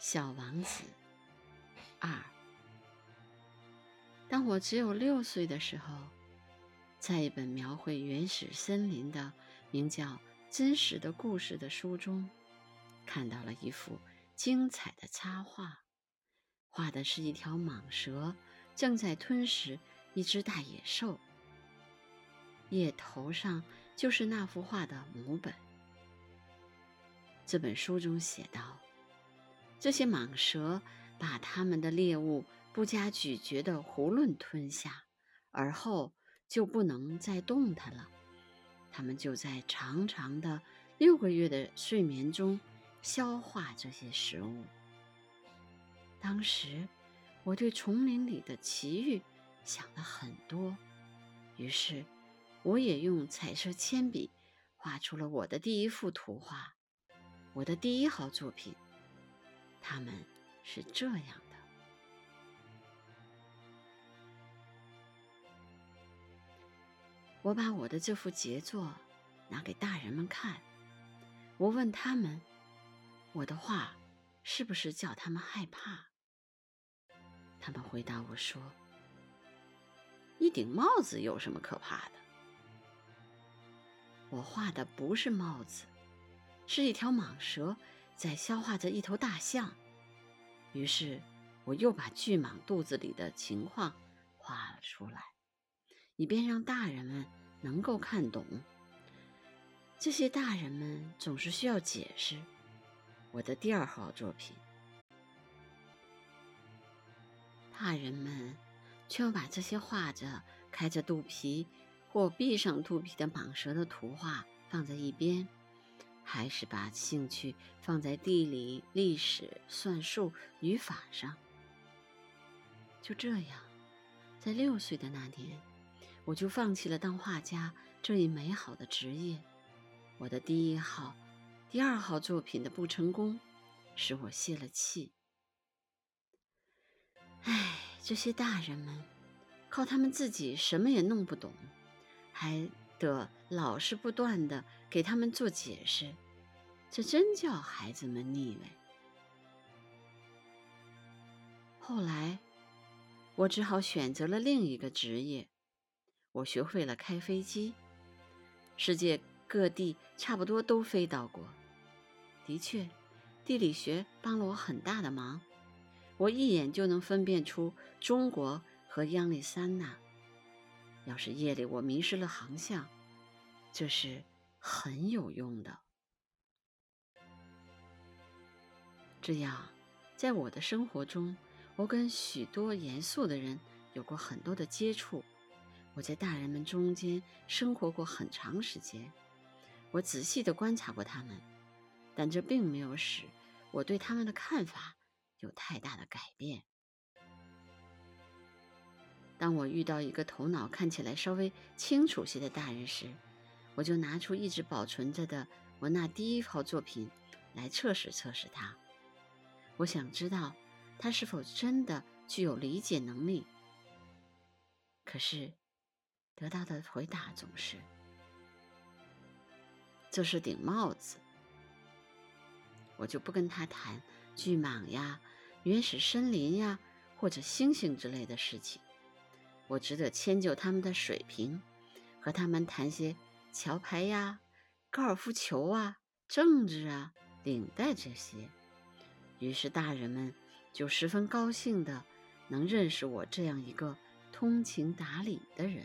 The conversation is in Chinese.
小王子二。当我只有六岁的时候，在一本描绘原始森林的名叫《真实的故事》的书中，看到了一幅精彩的插画，画的是一条蟒蛇正在吞食一只大野兽。页头上就是那幅画的母本。这本书中写道：“这些蟒蛇把它们的猎物不加咀嚼的囫囵吞下，而后就不能再动弹了。它们就在长长的六个月的睡眠中消化这些食物。”当时我对丛林里的奇遇想了很多，于是我也用彩色铅笔画出了我的第一幅图画。我的第一号作品，他们是这样的。我把我的这幅杰作拿给大人们看，我问他们：“我的画是不是叫他们害怕？”他们回答我说：“一顶帽子有什么可怕的？”我画的不是帽子。是一条蟒蛇在消化着一头大象，于是我又把巨蟒肚子里的情况画了出来，以便让大人们能够看懂。这些大人们总是需要解释。我的第二号作品，大人们却要把这些画着开着肚皮或闭上肚皮的蟒蛇的图画放在一边。还是把兴趣放在地理、历史、算术、语法上。就这样，在六岁的那年，我就放弃了当画家这一美好的职业。我的第一号、第二号作品的不成功，使我泄了气。唉，这些大人们，靠他们自己什么也弄不懂，还。得老是不断的给他们做解释，这真叫孩子们腻味。后来，我只好选择了另一个职业，我学会了开飞机，世界各地差不多都飞到过。的确，地理学帮了我很大的忙，我一眼就能分辨出中国和亚利桑那。要是夜里我迷失了航向，这是很有用的。这样，在我的生活中，我跟许多严肃的人有过很多的接触。我在大人们中间生活过很长时间，我仔细的观察过他们，但这并没有使我对他们的看法有太大的改变。当我遇到一个头脑看起来稍微清楚些的大人时，我就拿出一直保存着的我那第一套作品来测试测试他。我想知道他是否真的具有理解能力。可是得到的回答总是：“这是顶帽子。”我就不跟他谈巨蟒呀、原始森林呀或者星星之类的事情。我只得迁就他们的水平，和他们谈些桥牌呀、高尔夫球啊、政治啊、领带这些。于是大人们就十分高兴的能认识我这样一个通情达理的人。